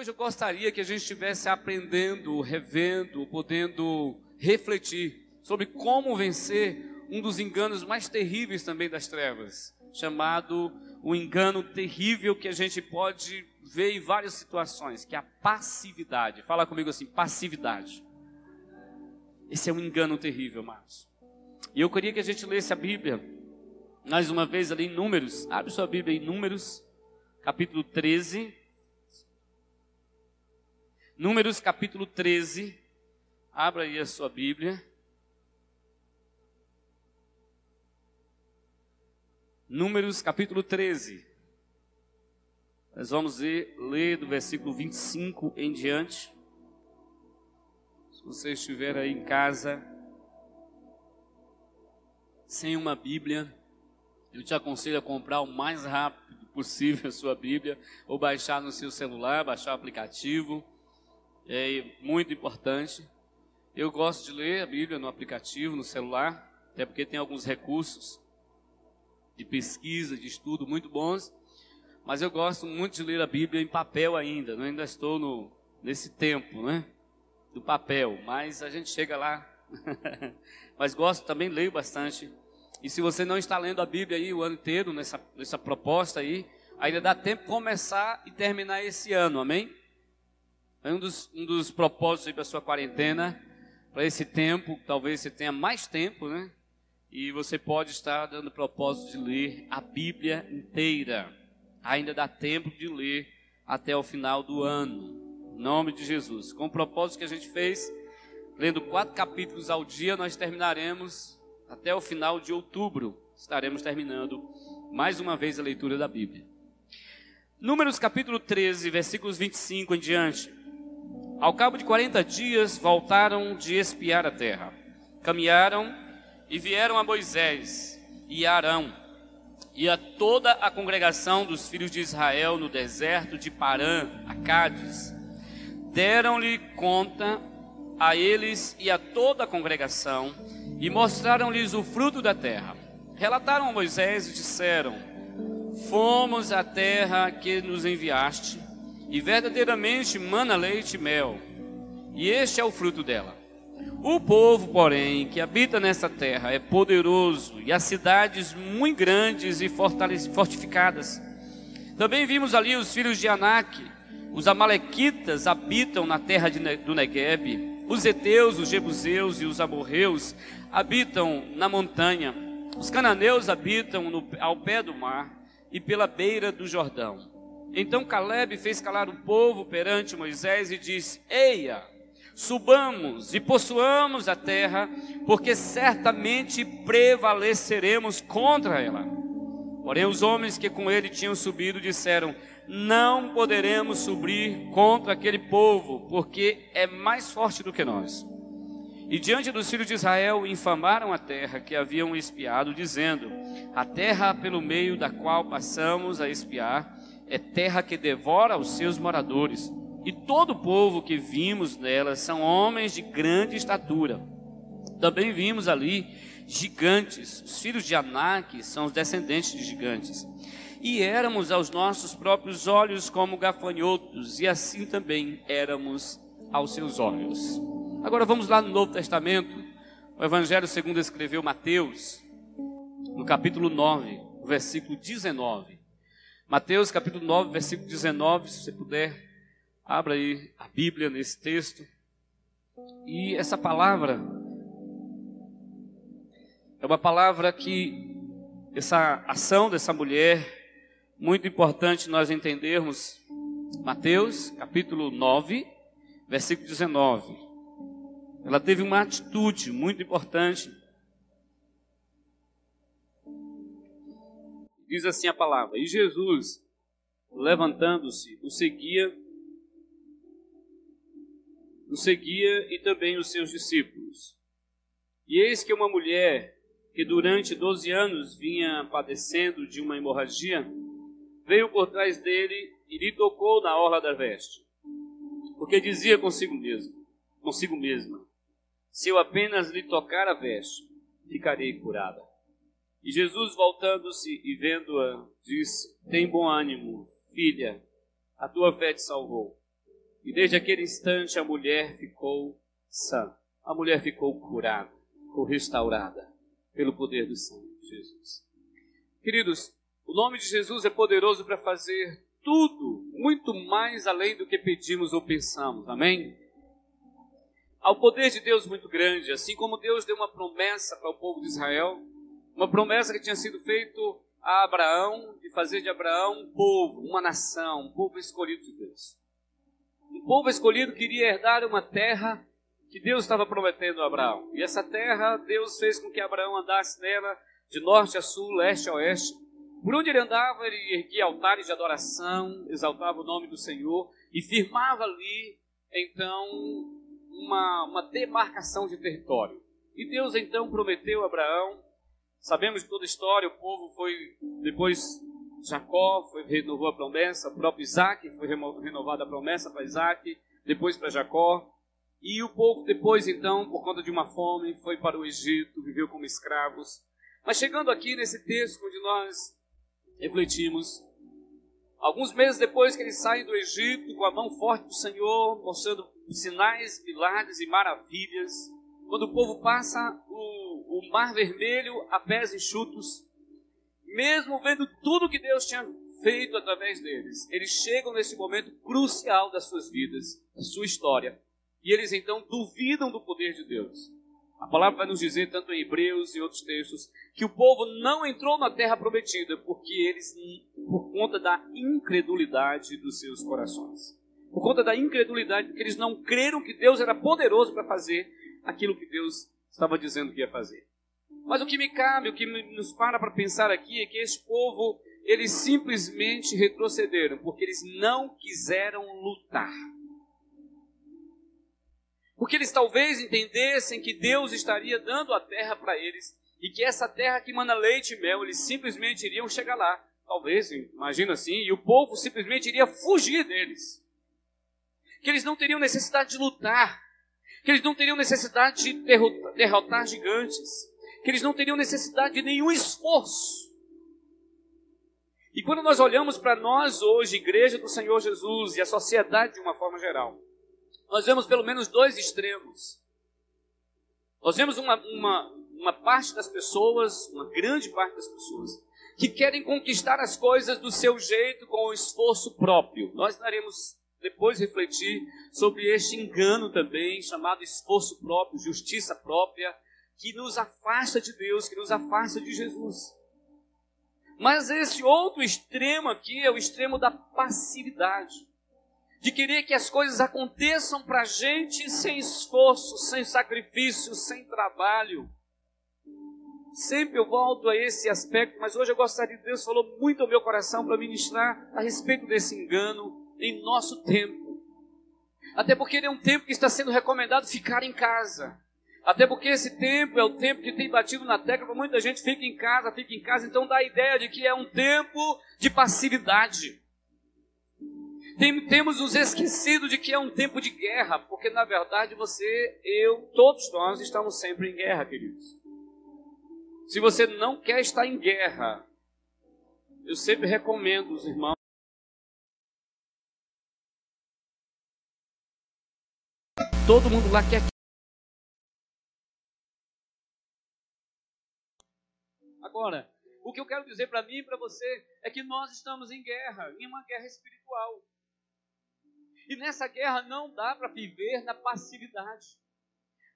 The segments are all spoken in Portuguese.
hoje eu gostaria que a gente estivesse aprendendo, revendo, podendo refletir sobre como vencer um dos enganos mais terríveis também das trevas, chamado o engano terrível que a gente pode ver em várias situações, que é a passividade. Fala comigo assim, passividade. Esse é um engano terrível, Marcos. E eu queria que a gente lesse a Bíblia, mais uma vez ali em Números. Abre sua Bíblia em Números, capítulo 13. Números, capítulo 13. Abra aí a sua Bíblia. Números capítulo 13. Nós vamos ler, ler do versículo 25 em diante. Se você estiver aí em casa, sem uma Bíblia, eu te aconselho a comprar o mais rápido possível a sua Bíblia, ou baixar no seu celular, baixar o aplicativo. É muito importante. Eu gosto de ler a Bíblia no aplicativo, no celular, até porque tem alguns recursos de pesquisa, de estudo muito bons, mas eu gosto muito de ler a Bíblia em papel ainda, né? ainda estou no, nesse tempo, né? Do papel, mas a gente chega lá. mas gosto também, leio bastante. E se você não está lendo a Bíblia aí o ano inteiro, nessa, nessa proposta aí, ainda dá tempo de começar e terminar esse ano, amém? É um dos, um dos propósitos para a sua quarentena, para esse tempo, talvez você tenha mais tempo, né? E você pode estar dando propósito de ler a Bíblia inteira. Ainda dá tempo de ler até o final do ano. Em nome de Jesus. Com o propósito que a gente fez, lendo quatro capítulos ao dia, nós terminaremos até o final de outubro. Estaremos terminando mais uma vez a leitura da Bíblia. Números capítulo 13, versículos 25 em diante. Ao cabo de 40 dias, voltaram de espiar a terra. Caminharam e vieram a Moisés e a Arão e a toda a congregação dos filhos de Israel no deserto de Parã, a Cádiz. Deram-lhe conta a eles e a toda a congregação e mostraram-lhes o fruto da terra. Relataram a Moisés e disseram: Fomos à terra que nos enviaste, e verdadeiramente mana leite e mel, e este é o fruto dela. O povo, porém, que habita nessa terra é poderoso e as cidades muito grandes e fortificadas. Também vimos ali os filhos de Anak, os amalequitas habitam na terra de, do Negueb, os heteus, os jebuseus e os amorreus habitam na montanha, os cananeus habitam no, ao pé do mar e pela beira do Jordão. Então Caleb fez calar o povo perante Moisés e disse: Eia, subamos e possuamos a terra, porque certamente prevaleceremos contra ela. Porém, os homens que com ele tinham subido disseram: Não poderemos subir contra aquele povo, porque é mais forte do que nós. E diante dos filhos de Israel infamaram a terra que haviam espiado, dizendo: A terra pelo meio da qual passamos a espiar é terra que devora os seus moradores e todo o povo que vimos nela são homens de grande estatura. Também vimos ali gigantes, os filhos de Anak são os descendentes de gigantes. E éramos aos nossos próprios olhos como gafanhotos, e assim também éramos aos seus olhos. Agora vamos lá no Novo Testamento, o Evangelho segundo escreveu Mateus, no capítulo 9, versículo 19. Mateus capítulo 9, versículo 19, se você puder Abra aí a Bíblia nesse texto. E essa palavra é uma palavra que essa ação dessa mulher muito importante nós entendermos. Mateus, capítulo 9, versículo 19. Ela teve uma atitude muito importante. Diz assim a palavra: E Jesus, levantando-se, o seguia o seguia e também os seus discípulos. E eis que uma mulher que durante doze anos vinha padecendo de uma hemorragia, veio por trás dele e lhe tocou na orla da veste. Porque dizia consigo mesmo, consigo mesma: Se eu apenas lhe tocar a veste, ficarei curada. E Jesus, voltando-se e vendo-a, disse: Tem bom ânimo, filha, a tua fé te salvou. E desde aquele instante a mulher ficou sã. A mulher ficou curada, ficou restaurada pelo poder do sangue de Jesus. Queridos, o nome de Jesus é poderoso para fazer tudo, muito mais além do que pedimos ou pensamos. Amém? Há o poder de Deus muito grande, assim como Deus deu uma promessa para o povo de Israel, uma promessa que tinha sido feita a Abraão, de fazer de Abraão um povo, uma nação, um povo escolhido de Deus. Um povo escolhido queria herdar uma terra que Deus estava prometendo a Abraão. E essa terra, Deus fez com que Abraão andasse nela de norte a sul, leste a oeste. Por onde ele andava, ele erguia altares de adoração, exaltava o nome do Senhor e firmava ali, então, uma, uma demarcação de território. E Deus então prometeu a Abraão, sabemos toda a história, o povo foi, depois Jacó foi, renovou a promessa, o próprio Isaac foi renovada a promessa para Isaac, depois para Jacó, e o povo depois então, por conta de uma fome, foi para o Egito, viveu como escravos. Mas chegando aqui nesse texto onde nós refletimos, alguns meses depois que eles saem do Egito com a mão forte do Senhor, mostrando sinais, milagres e maravilhas. Quando o povo passa o, o mar vermelho a pés enxutos, mesmo vendo tudo que Deus tinha feito através deles, eles chegam nesse momento crucial das suas vidas, da sua história, e eles então duvidam do poder de Deus. A palavra vai nos dizer, tanto em Hebreus e outros textos, que o povo não entrou na terra prometida porque eles, por conta da incredulidade dos seus corações por conta da incredulidade, porque eles não creram que Deus era poderoso para fazer aquilo que Deus estava dizendo que ia fazer. Mas o que me cabe, o que nos para para pensar aqui é que esse povo, eles simplesmente retrocederam, porque eles não quiseram lutar. Porque eles talvez entendessem que Deus estaria dando a terra para eles e que essa terra que manda leite e mel, eles simplesmente iriam chegar lá. Talvez, imagina assim, e o povo simplesmente iria fugir deles que eles não teriam necessidade de lutar, que eles não teriam necessidade de derrotar gigantes, que eles não teriam necessidade de nenhum esforço. E quando nós olhamos para nós hoje, Igreja do Senhor Jesus e a sociedade de uma forma geral, nós vemos pelo menos dois extremos. Nós vemos uma, uma, uma parte das pessoas, uma grande parte das pessoas, que querem conquistar as coisas do seu jeito, com o esforço próprio. Nós daremos depois refletir sobre este engano também, chamado esforço próprio, justiça própria, que nos afasta de Deus, que nos afasta de Jesus. Mas esse outro extremo aqui é o extremo da passividade. De querer que as coisas aconteçam para a gente sem esforço, sem sacrifício, sem trabalho. Sempre eu volto a esse aspecto, mas hoje eu gostaria de Deus falou muito ao meu coração para ministrar a respeito desse engano em nosso tempo. Até porque ele é um tempo que está sendo recomendado ficar em casa. Até porque esse tempo é o tempo que tem batido na tecla muita gente fica em casa, fica em casa, então dá a ideia de que é um tempo de passividade. Tem, temos nos esquecido de que é um tempo de guerra, porque na verdade você, eu, todos nós estamos sempre em guerra, queridos. Se você não quer estar em guerra, eu sempre recomendo os irmãos todo mundo lá quer. Agora, o que eu quero dizer para mim e para você é que nós estamos em guerra, em uma guerra espiritual. E nessa guerra não dá para viver na passividade.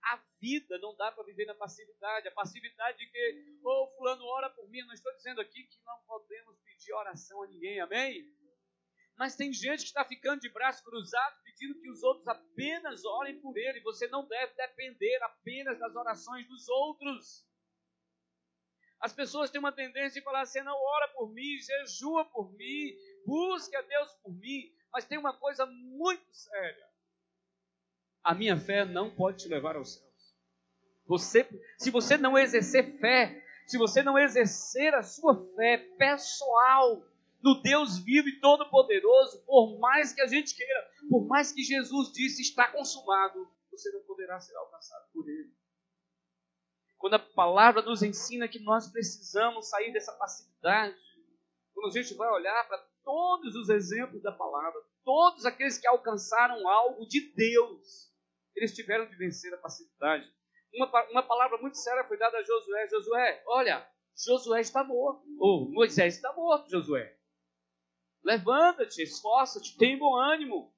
A vida não dá para viver na passividade. A passividade de que, ô oh, fulano, ora por mim. Eu não estou dizendo aqui que não podemos pedir oração a ninguém, amém? Mas tem gente que está ficando de braço cruzado pedindo que os outros apenas orem por ele. Você não deve depender apenas das orações dos outros. As pessoas têm uma tendência de falar assim: não, ora por mim, jejua por mim, busque a Deus por mim. Mas tem uma coisa muito séria: a minha fé não pode te levar aos céus. Você, se você não exercer fé, se você não exercer a sua fé pessoal, no Deus vivo e todo-poderoso, por mais que a gente queira, por mais que Jesus disse está consumado, você não poderá ser alcançado por Ele. Quando a palavra nos ensina que nós precisamos sair dessa passividade, quando a gente vai olhar para todos os exemplos da palavra, todos aqueles que alcançaram algo de Deus, eles tiveram de vencer a passividade. Uma, uma palavra muito séria foi dada a Josué: Josué, olha, Josué está morto. Ou Moisés está morto, Josué. Levanta-te, esforça-te, tem bom ânimo.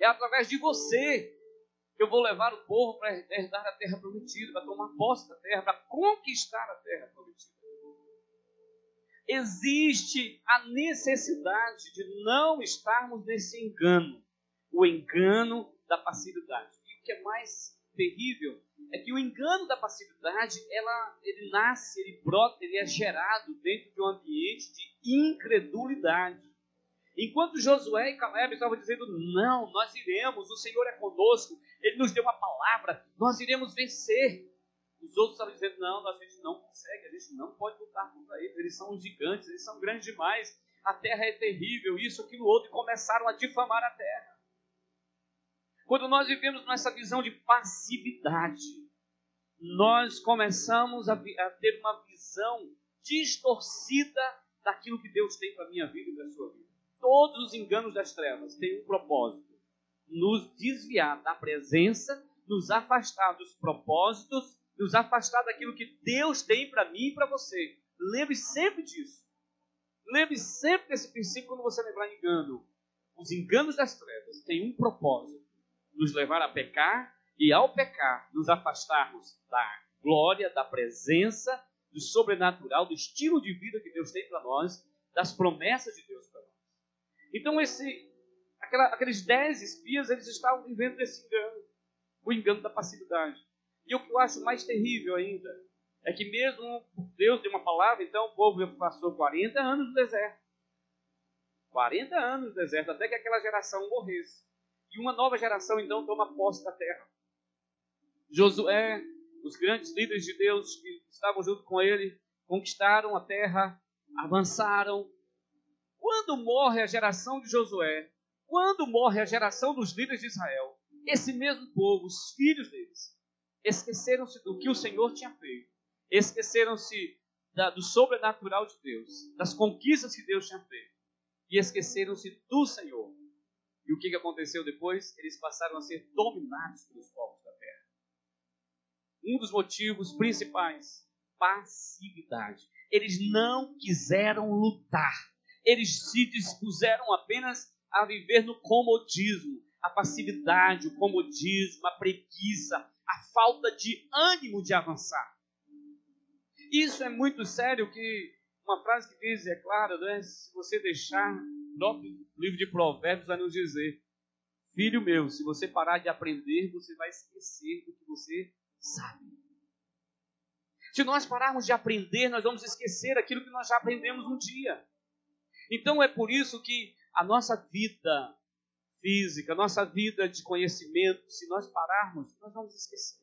É através de você que eu vou levar o povo para herdar a terra prometida, para tomar posse da terra, para conquistar a terra prometida. Existe a necessidade de não estarmos nesse engano, o engano da passividade. E o que é mais terrível é que o engano da passividade, ela, ele nasce, ele brota, ele é gerado dentro de um ambiente de incredulidade. Enquanto Josué e Caleb estavam dizendo, não, nós iremos, o Senhor é conosco, Ele nos deu uma palavra, nós iremos vencer. Os outros estavam dizendo, não, a gente não consegue, a gente não pode lutar contra eles, eles são gigantes, eles são grandes demais, a terra é terrível, isso, aquilo, outro, e começaram a difamar a terra. Quando nós vivemos nessa visão de passividade, nós começamos a, a ter uma visão distorcida daquilo que Deus tem para a minha vida e para a sua vida. Todos os enganos das trevas têm um propósito: nos desviar da presença, nos afastar dos propósitos, nos afastar daquilo que Deus tem para mim e para você. Lembre sempre disso. Lembre sempre desse princípio quando você lembrar engano. Os enganos das trevas têm um propósito: nos levar a pecar e, ao pecar, nos afastarmos da glória, da presença, do sobrenatural, do estilo de vida que Deus tem para nós, das promessas de Deus para nós. Então, esse, aquela, aqueles dez espias, eles estavam vivendo esse engano, o engano da passividade. E o que eu acho mais terrível ainda é que mesmo Deus deu uma palavra, então o povo passou 40 anos no deserto. 40 anos no deserto, até que aquela geração morresse. E uma nova geração então toma posse da terra. Josué, os grandes líderes de Deus que estavam junto com ele, conquistaram a terra, avançaram, quando morre a geração de Josué, quando morre a geração dos líderes de Israel, esse mesmo povo, os filhos deles, esqueceram-se do que o Senhor tinha feito, esqueceram-se do sobrenatural de Deus, das conquistas que Deus tinha feito, e esqueceram-se do Senhor. E o que aconteceu depois? Eles passaram a ser dominados pelos povos da terra. Um dos motivos principais, passividade. Eles não quiseram lutar eles se dispuseram apenas a viver no comodismo, a passividade, o comodismo, a preguiça, a falta de ânimo de avançar. Isso é muito sério que uma frase que diz, é claro, né, se você deixar, o livro de Provérbios vai nos dizer, filho meu, se você parar de aprender, você vai esquecer do que você sabe. Se nós pararmos de aprender, nós vamos esquecer aquilo que nós já aprendemos um dia. Então é por isso que a nossa vida física, nossa vida de conhecimento, se nós pararmos, nós vamos esquecer.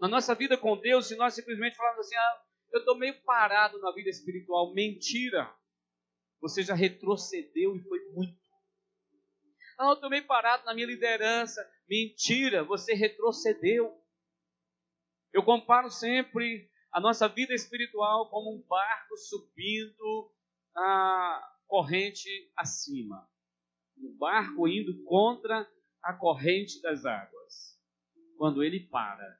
Na nossa vida com Deus, se nós simplesmente falarmos assim, ah, eu estou meio parado na vida espiritual, mentira. Você já retrocedeu e foi muito. Ah, eu estou meio parado na minha liderança, mentira, você retrocedeu. Eu comparo sempre a nossa vida espiritual como um barco subindo a corrente acima. O barco indo contra a corrente das águas. Quando ele para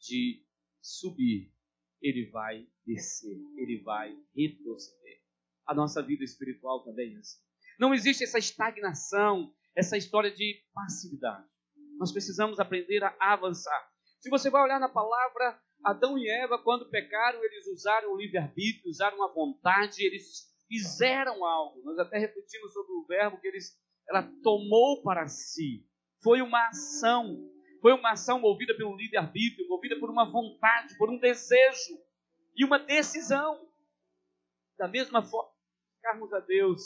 de subir, ele vai descer, ele vai retroceder. A nossa vida espiritual também é assim. Não existe essa estagnação, essa história de passividade. Nós precisamos aprender a avançar. Se você vai olhar na palavra, Adão e Eva, quando pecaram, eles usaram o livre-arbítrio, usaram a vontade, eles fizeram algo. Nós até refletimos sobre o verbo que eles, ela tomou para si. Foi uma ação. Foi uma ação movida pelo livre-arbítrio, movida por uma vontade, por um desejo e uma decisão. Da mesma forma, buscarmos a Deus,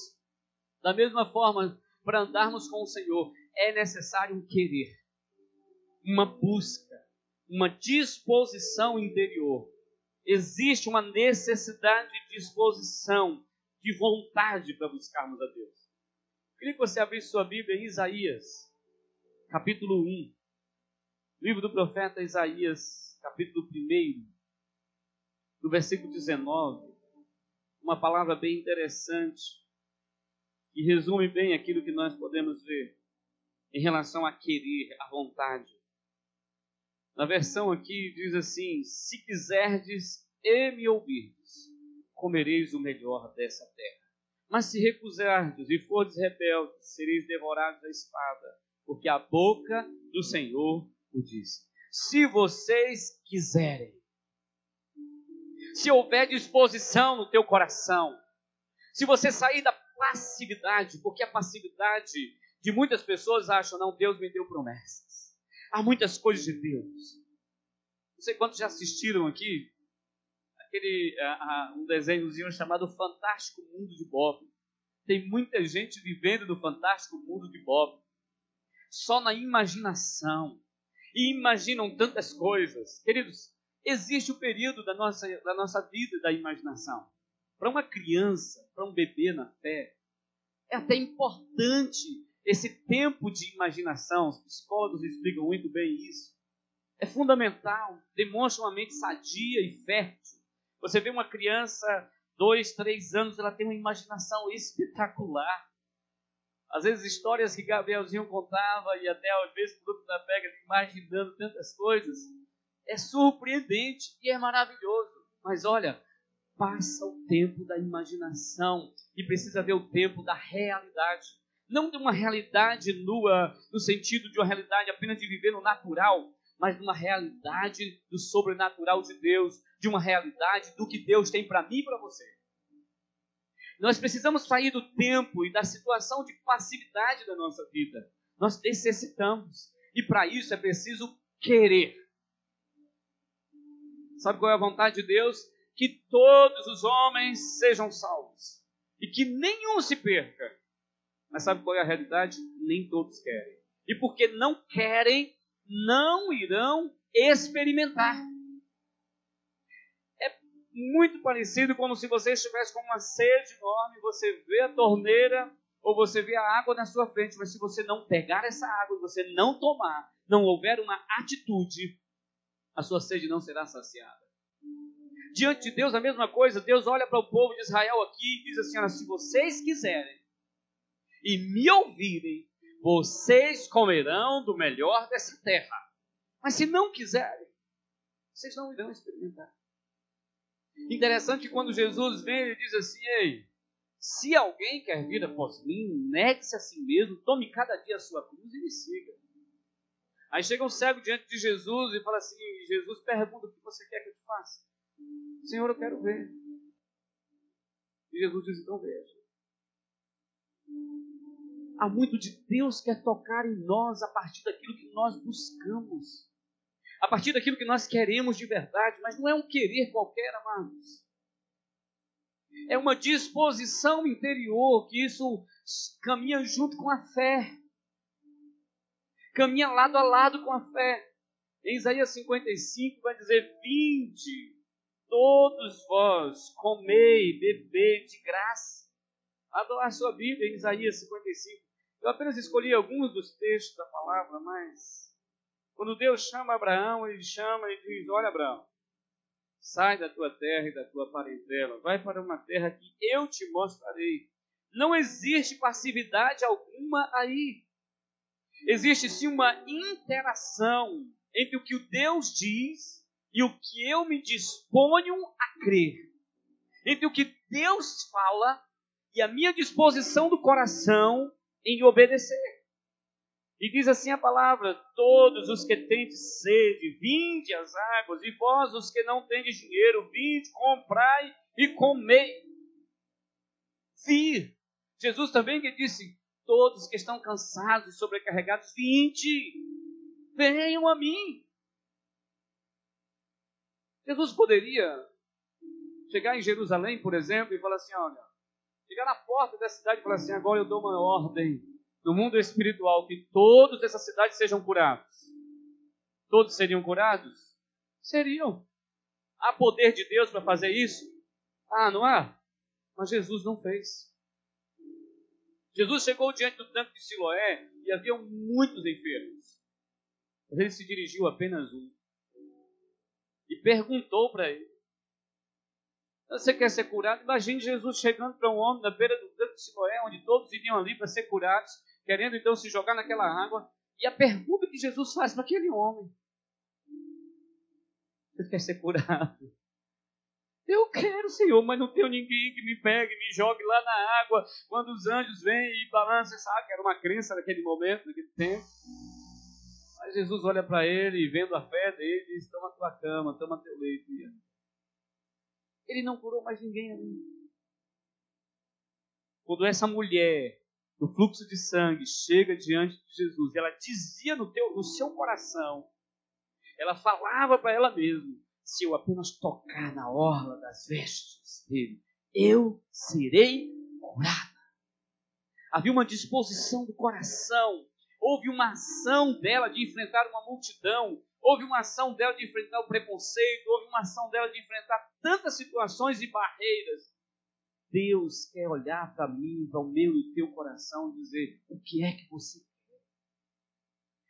da mesma forma, para andarmos com o Senhor, é necessário um querer, uma busca, uma disposição interior. Existe uma necessidade de disposição de vontade para buscarmos a Deus. Queria que você abrisse sua Bíblia em Isaías, capítulo 1. Livro do profeta Isaías, capítulo 1, do versículo 19. Uma palavra bem interessante. que resume bem aquilo que nós podemos ver em relação a querer, a vontade. Na versão aqui diz assim: Se quiserdes e me ouvirdes, comereis o melhor dessa terra. Mas se recusardes e fordes rebeldes, sereis devorados à espada, porque a boca do Senhor o disse. Se vocês quiserem, se houver disposição no teu coração, se você sair da passividade, porque a passividade de muitas pessoas acham, não, Deus me deu promessas. Há muitas coisas de Deus. Não sei quantos já assistiram aqui aquele um desenhozinho chamado Fantástico Mundo de Bob. Tem muita gente vivendo no Fantástico Mundo de Bob. Só na imaginação. E imaginam tantas coisas. Queridos, existe o período da nossa, da nossa vida da imaginação. Para uma criança, para um bebê na fé, é até importante esse tempo de imaginação. Os psicólogos explicam muito bem isso. É fundamental, demonstra uma mente sadia e fértil. Você vê uma criança, dois, três anos, ela tem uma imaginação espetacular. Às vezes histórias que Gabrielzinho contava e até às vezes o grupo da pega imaginando tantas coisas, é surpreendente e é maravilhoso. Mas olha, passa o tempo da imaginação e precisa ver o tempo da realidade. Não de uma realidade nua, no sentido de uma realidade apenas de viver no natural, mas de uma realidade do sobrenatural de Deus, de uma realidade do que Deus tem para mim e para você. Nós precisamos sair do tempo e da situação de passividade da nossa vida. Nós necessitamos. E para isso é preciso querer. Sabe qual é a vontade de Deus? Que todos os homens sejam salvos. E que nenhum se perca. Mas sabe qual é a realidade? Nem todos querem. E porque não querem, não irão experimentar muito parecido como se você estivesse com uma sede enorme, você vê a torneira ou você vê a água na sua frente, mas se você não pegar essa água você não tomar, não houver uma atitude, a sua sede não será saciada. Diante de Deus, a mesma coisa, Deus olha para o povo de Israel aqui e diz assim: se vocês quiserem e me ouvirem, vocês comerão do melhor dessa terra. Mas se não quiserem, vocês não irão experimentar. Interessante que quando Jesus vem, ele diz assim: Ei, se alguém quer vir após mim, negue-se a si mesmo, tome cada dia a sua cruz e me siga. Aí chega um cego diante de Jesus e fala assim: Jesus pergunta: O que você quer que eu te faça? Senhor, eu quero ver. E Jesus diz: Então veja. Há muito de Deus quer tocar em nós a partir daquilo que nós buscamos a partir daquilo que nós queremos de verdade, mas não é um querer qualquer, amados. É uma disposição interior que isso caminha junto com a fé. Caminha lado a lado com a fé. Em Isaías 55 vai dizer: Vinde, todos vós, comei, bebei de graça. Abra a sua Bíblia em Isaías 55. Eu apenas escolhi alguns dos textos da palavra, mas quando Deus chama Abraão, ele chama e diz: Olha, Abraão, sai da tua terra e da tua parentela, vai para uma terra que eu te mostrarei. Não existe passividade alguma aí. Existe sim uma interação entre o que o Deus diz e o que eu me disponho a crer. Entre o que Deus fala e a minha disposição do coração em obedecer. E diz assim a palavra: Todos os que tendes sede, vinde às águas, e vós, os que não tendes dinheiro, vinde, comprai e comei. Vir. Jesus também que disse: Todos que estão cansados e sobrecarregados, vinde, venham a mim. Jesus poderia chegar em Jerusalém, por exemplo, e falar assim: Olha, chegar na porta da cidade e falar assim: Agora eu dou uma ordem no mundo espiritual que todos dessa cidade sejam curados. Todos seriam curados? Seriam. Há poder de Deus para fazer isso? Ah, não há? Mas Jesus não fez. Jesus chegou diante do tanque de Siloé e havia muitos enfermos. Mas ele se dirigiu a apenas um. E perguntou para ele: Você quer ser curado? Imagine Jesus chegando para um homem na beira do tanque de Siloé, onde todos iriam ali para ser curados, querendo então se jogar naquela água. E a pergunta que Jesus faz para aquele homem: Você quer ser curado? Eu quero, Senhor, mas não tenho ninguém que me pegue, me jogue lá na água quando os anjos vêm e balançam. Sabe que era uma crença naquele momento, naquele tempo. Mas Jesus olha para ele e vendo a fé dele, diz: Toma tua cama, toma teu leito. Ele não curou mais ninguém ali. Quando essa mulher, do fluxo de sangue, chega diante de Jesus, ela dizia no, teu, no seu coração, ela falava para ela mesma: se eu apenas tocar na orla das vestes dele, eu serei curada. Havia uma disposição do coração, houve uma ação dela de enfrentar uma multidão, houve uma ação dela de enfrentar o preconceito, houve uma ação dela de enfrentar tantas situações e barreiras. Deus quer olhar para mim, para o meu e teu coração e dizer: o que é que você quer?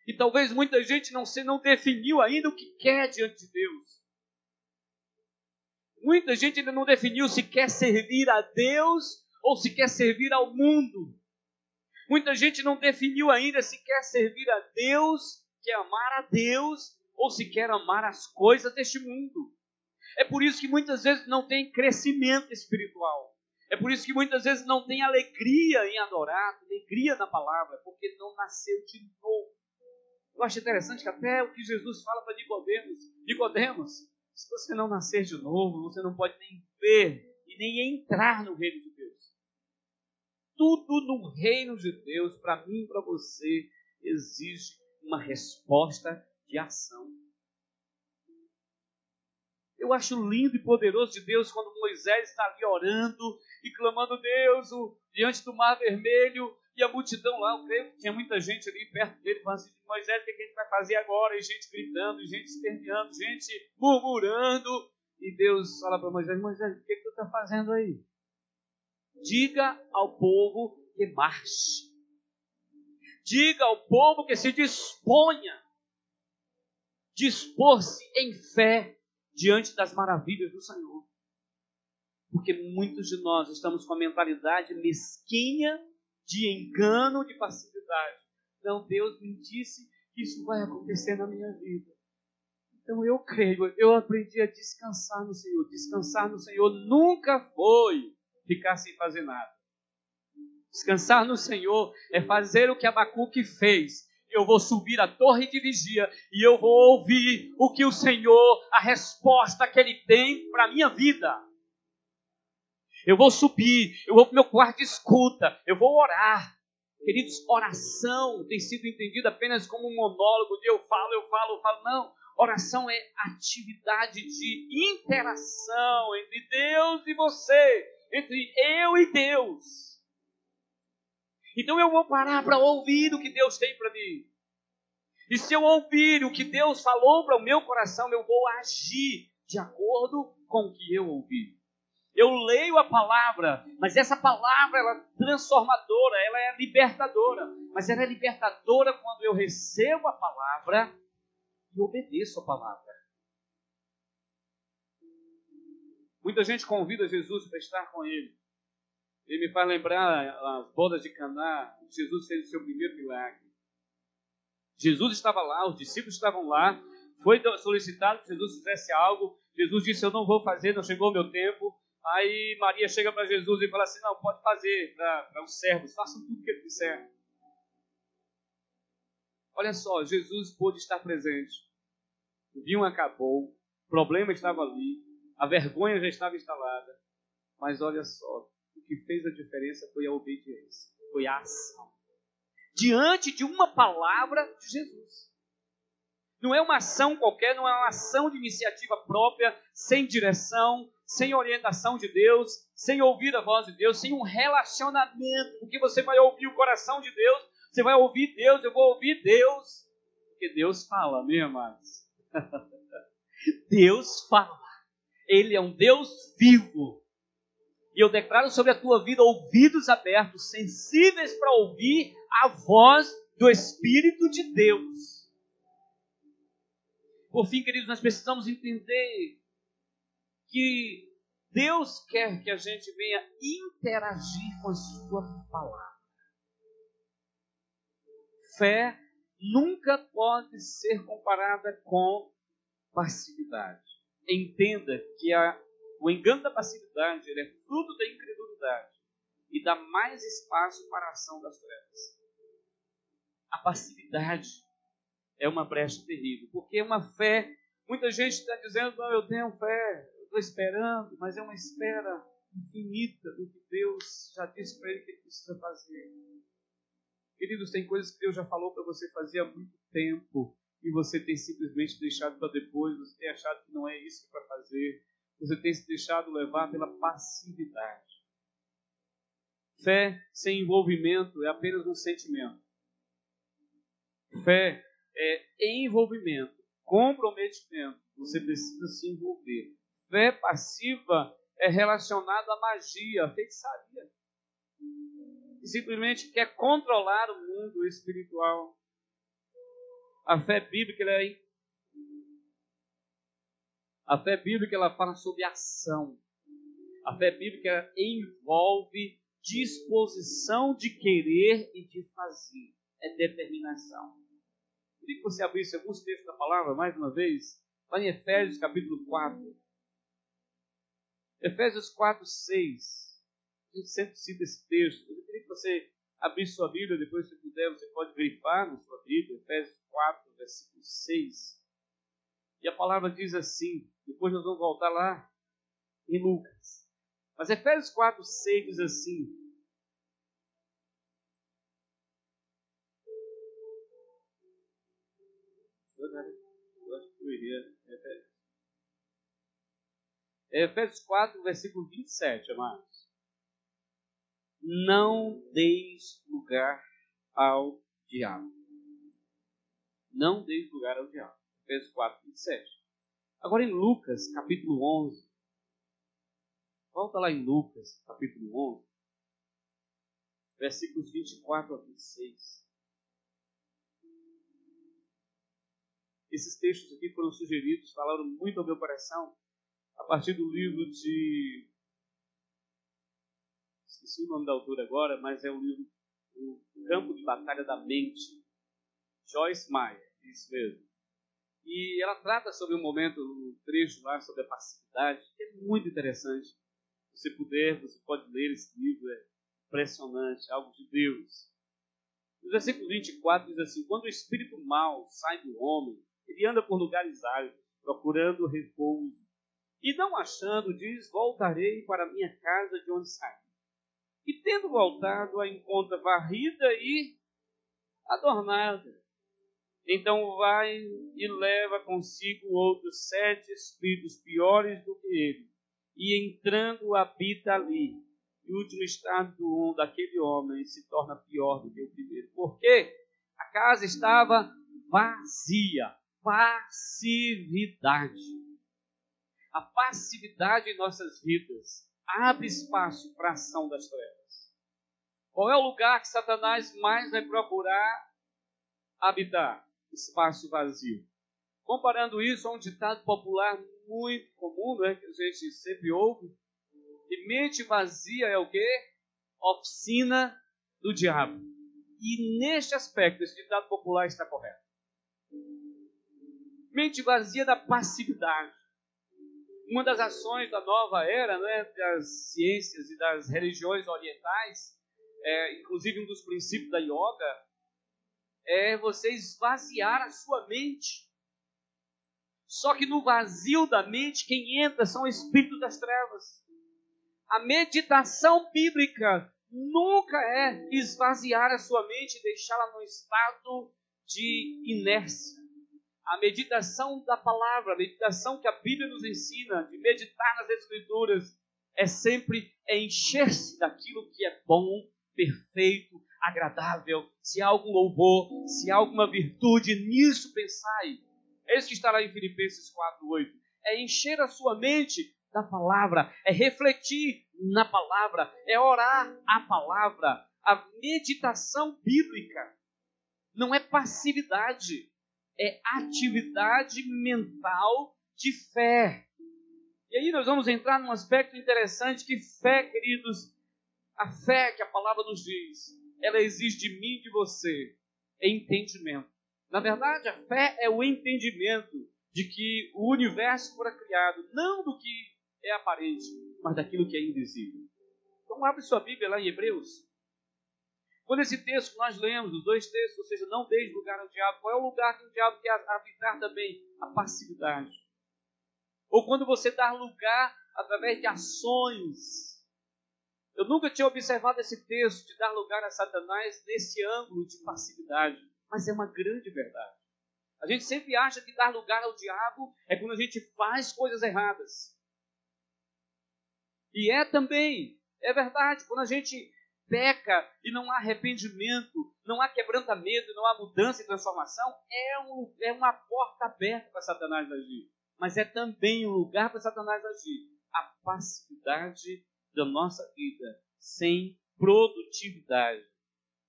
E talvez muita gente não, se, não definiu ainda o que quer diante de Deus. Muita gente ainda não definiu se quer servir a Deus ou se quer servir ao mundo. Muita gente não definiu ainda se quer servir a Deus, quer amar a Deus ou se quer amar as coisas deste mundo. É por isso que muitas vezes não tem crescimento espiritual. É por isso que muitas vezes não tem alegria em adorar, alegria na palavra, porque não nasceu de novo. Eu acho interessante que até o que Jesus fala para Nicodemos, Nicodemos, se você não nascer de novo, você não pode nem ver e nem entrar no reino de Deus. Tudo no reino de Deus, para mim e para você, exige uma resposta de ação. Eu acho lindo e poderoso de Deus quando Moisés está ali orando e clamando Deus o, diante do mar vermelho e a multidão lá, eu creio que tinha muita gente ali perto dele, falando assim, Moisés, o que a gente vai fazer agora? E gente gritando, gente esperneando, gente murmurando. E Deus fala para Moisés, Moisés, o que, que tu está fazendo aí? Diga ao povo que marche. Diga ao povo que se disponha. Dispor-se em fé diante das maravilhas do Senhor. Porque muitos de nós estamos com a mentalidade mesquinha de engano, de passividade. Não, Deus me disse que isso vai acontecer na minha vida. Então eu creio, eu aprendi a descansar no Senhor. Descansar no Senhor nunca foi ficar sem fazer nada. Descansar no Senhor é fazer o que Abacuque fez. Eu vou subir a torre de vigia e eu vou ouvir o que o Senhor, a resposta que Ele tem para a minha vida. Eu vou subir, eu vou para o meu quarto de escuta, eu vou orar. Queridos, oração tem sido entendida apenas como um monólogo de eu falo, eu falo, eu falo. Não, oração é atividade de interação entre Deus e você, entre eu e Deus. Então eu vou parar para ouvir o que Deus tem para mim. E se eu ouvir o que Deus falou para o meu coração, eu vou agir de acordo com o que eu ouvi. Eu leio a palavra, mas essa palavra ela é transformadora, ela é libertadora. Mas ela é libertadora quando eu recebo a palavra e obedeço a palavra. Muita gente convida Jesus para estar com ele. Ele me faz lembrar as bodas de Caná, Jesus fez o seu primeiro milagre. Jesus estava lá, os discípulos estavam lá, foi solicitado que Jesus fizesse algo. Jesus disse: Eu não vou fazer, não chegou o meu tempo. Aí Maria chega para Jesus e fala assim: Não, pode fazer para os servos, façam tudo o que ele disser. Olha só, Jesus pôde estar presente. O vinho acabou, o problema estava ali, a vergonha já estava instalada. Mas olha só, que fez a diferença foi a obediência, foi a ação. Diante de uma palavra de Jesus. Não é uma ação qualquer, não é uma ação de iniciativa própria, sem direção, sem orientação de Deus, sem ouvir a voz de Deus, sem um relacionamento, porque você vai ouvir o coração de Deus, você vai ouvir Deus, eu vou ouvir Deus, porque Deus fala, meu amados. Deus fala. Ele é um Deus vivo. E eu declaro sobre a tua vida ouvidos abertos, sensíveis para ouvir a voz do Espírito de Deus. Por fim, queridos, nós precisamos entender que Deus quer que a gente venha interagir com a Sua palavra. Fé nunca pode ser comparada com passividade. Entenda que a, o engano da passividade é fruto da incredulidade e dá mais espaço para a ação das trevas. A passividade é uma brecha terrível, porque é uma fé. Muita gente está dizendo, não, eu tenho fé, estou esperando, mas é uma espera infinita do que Deus já disse para ele que ele precisa fazer. Queridos, tem coisas que Deus já falou para você fazer há muito tempo e você tem simplesmente deixado para depois, você tem achado que não é isso que é para fazer, você tem se deixado levar pela passividade. Fé sem envolvimento é apenas um sentimento. Fé é envolvimento, comprometimento. Você precisa se envolver. Fé passiva é relacionada à magia, à feitiçaria e simplesmente quer controlar o mundo espiritual. A fé bíblica é a fé bíblica ela fala sobre ação. A fé bíblica envolve disposição de querer e de fazer. É determinação. Queria que você abrisse alguns textos da palavra mais uma vez. Lá em Efésios capítulo 4. Efésios 4, 6. A gente sempre cita esse texto. Eu queria que você abrisse sua Bíblia, depois, se puder, você pode grifar na sua Bíblia, Efésios 4, versículo 6. E a palavra diz assim, depois nós vamos voltar lá em Lucas. Mas Efésios 4, 6 diz assim: Efésios 4, versículo 27, amados não deis lugar ao diabo. Não deis lugar ao diabo. Efésios 4, 27. Agora em Lucas, capítulo 11. Volta lá em Lucas, capítulo 11. Versículos 24 a 26. Esses textos aqui foram sugeridos, falaram muito ao meu coração, a partir do livro de esqueci o nome da autora agora, mas é o livro O Campo de Batalha da Mente. Joyce Meyer, isso mesmo. E ela trata sobre um momento, um trecho lá sobre a passividade, que é muito interessante. Se você puder, você pode ler esse livro, é impressionante, algo de Deus. No versículo 24 diz assim: Quando o espírito mau sai do homem, ele anda por lugares áridos, procurando repouso. E não achando, diz: Voltarei para a minha casa de onde saí e tendo voltado a encontra varrida e adornada. Então vai e leva consigo outros sete espíritos piores do que ele, e entrando habita ali. E o último estado do, daquele homem se torna pior do que o primeiro. Porque a casa estava vazia, passividade. A passividade em nossas vidas abre espaço para a ação das trevas. Qual é o lugar que Satanás mais vai procurar habitar? Espaço vazio. Comparando isso a um ditado popular muito comum, né, que a gente sempre ouve, que mente vazia é o quê? Oficina do diabo. E neste aspecto, esse ditado popular está correto. Mente vazia da passividade. Uma das ações da nova era, né, das ciências e das religiões orientais, é, inclusive um dos princípios da yoga, é você esvaziar a sua mente. Só que no vazio da mente, quem entra são espíritos das trevas. A meditação bíblica nunca é esvaziar a sua mente e deixá-la num estado de inércia. A meditação da palavra, a meditação que a Bíblia nos ensina, de meditar nas Escrituras, é sempre encher-se daquilo que é bom, perfeito, agradável, se há algum louvor, se há alguma virtude, nisso pensai. É isso que está lá em Filipenses 4:8. É encher a sua mente da palavra, é refletir na palavra, é orar a palavra. A meditação bíblica não é passividade, é atividade mental de fé. E aí nós vamos entrar num aspecto interessante que fé, queridos, a fé que a palavra nos diz, ela exige de mim e de você é entendimento. Na verdade, a fé é o entendimento de que o universo fora criado não do que é aparente, mas daquilo que é invisível. Então abre sua Bíblia lá em Hebreus. Quando esse texto nós lemos, os dois textos, ou seja, não deixe lugar ao diabo, qual é o lugar que o diabo quer habitar também? A passividade. Ou quando você dá lugar através de ações. Eu nunca tinha observado esse texto de dar lugar a Satanás nesse ângulo de passividade, mas é uma grande verdade. A gente sempre acha que dar lugar ao diabo é quando a gente faz coisas erradas. E é também, é verdade, quando a gente peca e não há arrependimento, não há quebrantamento, não há mudança e transformação, é, um, é uma porta aberta para Satanás agir. Mas é também um lugar para Satanás agir. A passividade da nossa vida, sem produtividade.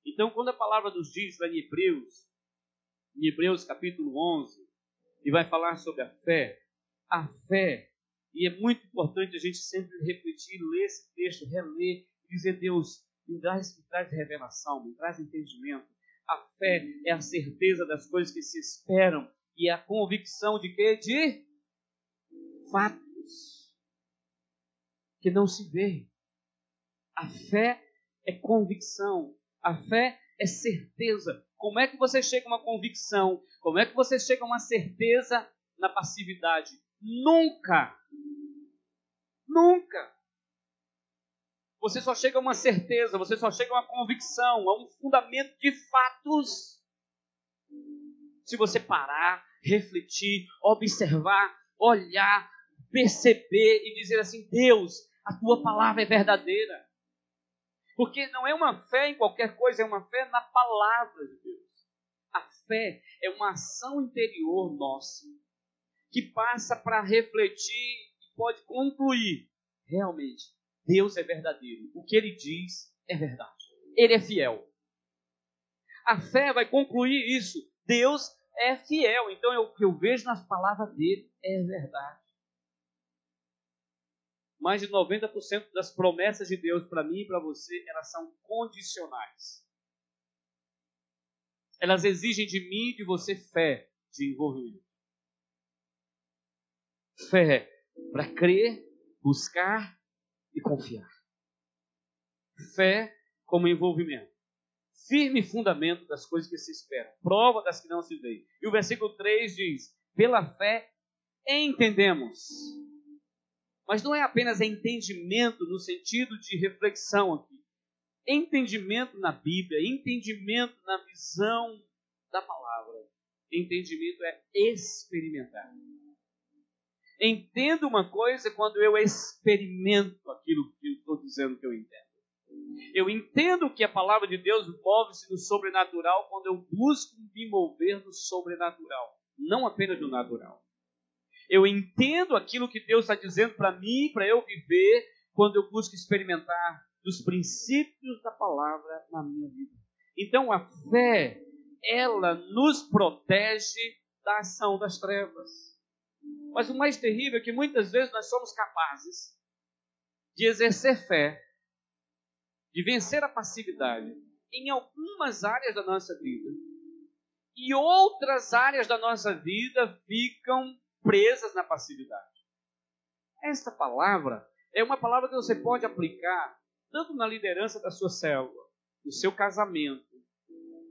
Então, quando a palavra nos diz lá em Hebreus, em Hebreus capítulo 11, e vai falar sobre a fé, a fé, e é muito importante a gente sempre refletir, ler esse texto, reler, dizer, Deus, me traz, me traz revelação, me traz entendimento. A fé é a certeza das coisas que se esperam e a convicção de que? De fatos que não se vê. A fé é convicção. A fé é certeza. Como é que você chega a uma convicção? Como é que você chega a uma certeza na passividade? Nunca! Nunca! Você só chega a uma certeza, você só chega a uma convicção, a um fundamento de fatos. Se você parar, refletir, observar, olhar, perceber e dizer assim: Deus, a tua palavra é verdadeira. Porque não é uma fé em qualquer coisa, é uma fé na palavra de Deus. A fé é uma ação interior nossa que passa para refletir e pode concluir realmente Deus é verdadeiro. O que ele diz é verdade. Ele é fiel. A fé vai concluir isso. Deus é fiel. Então, o que eu vejo nas palavras dele é verdade mais de 90% das promessas de Deus para mim e para você, elas são condicionais. Elas exigem de mim e de você fé de envolvimento. Fé para crer, buscar e confiar. Fé como envolvimento. Firme fundamento das coisas que se esperam, prova das que não se veem. E o versículo 3 diz: pela fé entendemos mas não é apenas entendimento no sentido de reflexão aqui. Entendimento na Bíblia, entendimento na visão da palavra. Entendimento é experimentar. Entendo uma coisa quando eu experimento aquilo que eu estou dizendo que eu entendo. Eu entendo que a palavra de Deus move-se no sobrenatural quando eu busco me mover no sobrenatural, não apenas no natural. Eu entendo aquilo que Deus está dizendo para mim, para eu viver, quando eu busco experimentar dos princípios da palavra na minha vida. Então a fé, ela nos protege da ação das trevas. Mas o mais terrível é que muitas vezes nós somos capazes de exercer fé, de vencer a passividade em algumas áreas da nossa vida. E outras áreas da nossa vida ficam presas na passividade. Esta palavra é uma palavra que você pode aplicar tanto na liderança da sua célula, no seu casamento,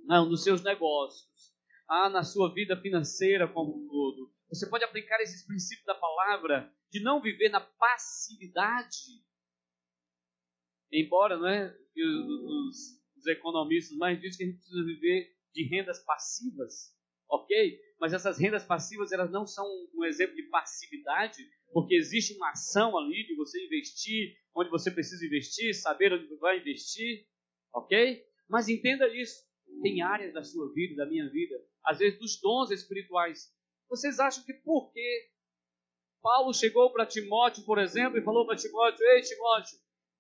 não, nos seus negócios, ah, na sua vida financeira como um todo. Você pode aplicar esses princípios da palavra de não viver na passividade. Embora não é, os, os economistas mais dizem que a gente precisa viver de rendas passivas, ok? Mas essas rendas passivas elas não são um exemplo de passividade, porque existe uma ação ali de você investir onde você precisa investir, saber onde vai investir, ok? Mas entenda isso. Tem áreas da sua vida, da minha vida, às vezes dos dons espirituais. Vocês acham que por que Paulo chegou para Timóteo, por exemplo, e falou para Timóteo: Ei, Timóteo,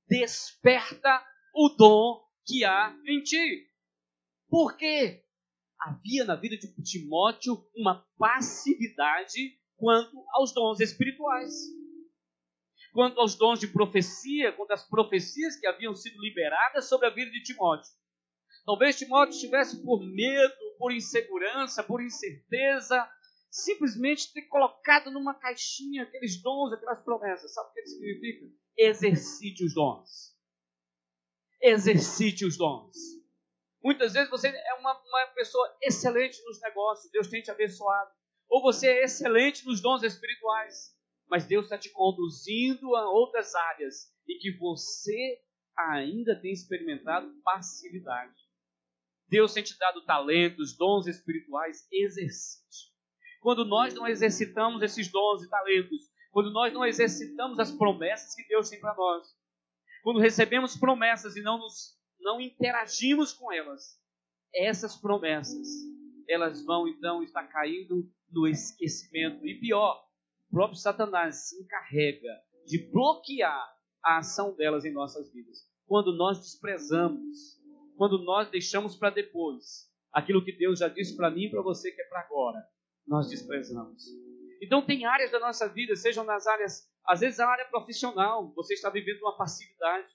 desperta o dom que há em ti. Por quê? Havia na vida de Timóteo uma passividade quanto aos dons espirituais. quanto aos dons de profecia, quanto às profecias que haviam sido liberadas sobre a vida de Timóteo. Talvez Timóteo estivesse por medo, por insegurança, por incerteza, simplesmente ter colocado numa caixinha aqueles dons, aquelas promessas. Sabe o que significa? Exercite os dons. Exercite os dons. Muitas vezes você é uma, uma pessoa excelente nos negócios, Deus tem te abençoado. Ou você é excelente nos dons espirituais, mas Deus está te conduzindo a outras áreas e que você ainda tem experimentado passividade. Deus tem te dado talentos, dons espirituais, exercite. Quando nós não exercitamos esses dons e talentos, quando nós não exercitamos as promessas que Deus tem para nós, quando recebemos promessas e não nos não interagimos com elas, essas promessas, elas vão então estar caindo no esquecimento. E pior, o próprio Satanás se encarrega de bloquear a ação delas em nossas vidas. Quando nós desprezamos, quando nós deixamos para depois aquilo que Deus já disse para mim e para você que é para agora, nós desprezamos. Então tem áreas da nossa vida, sejam nas áreas, às vezes a área profissional, você está vivendo uma passividade.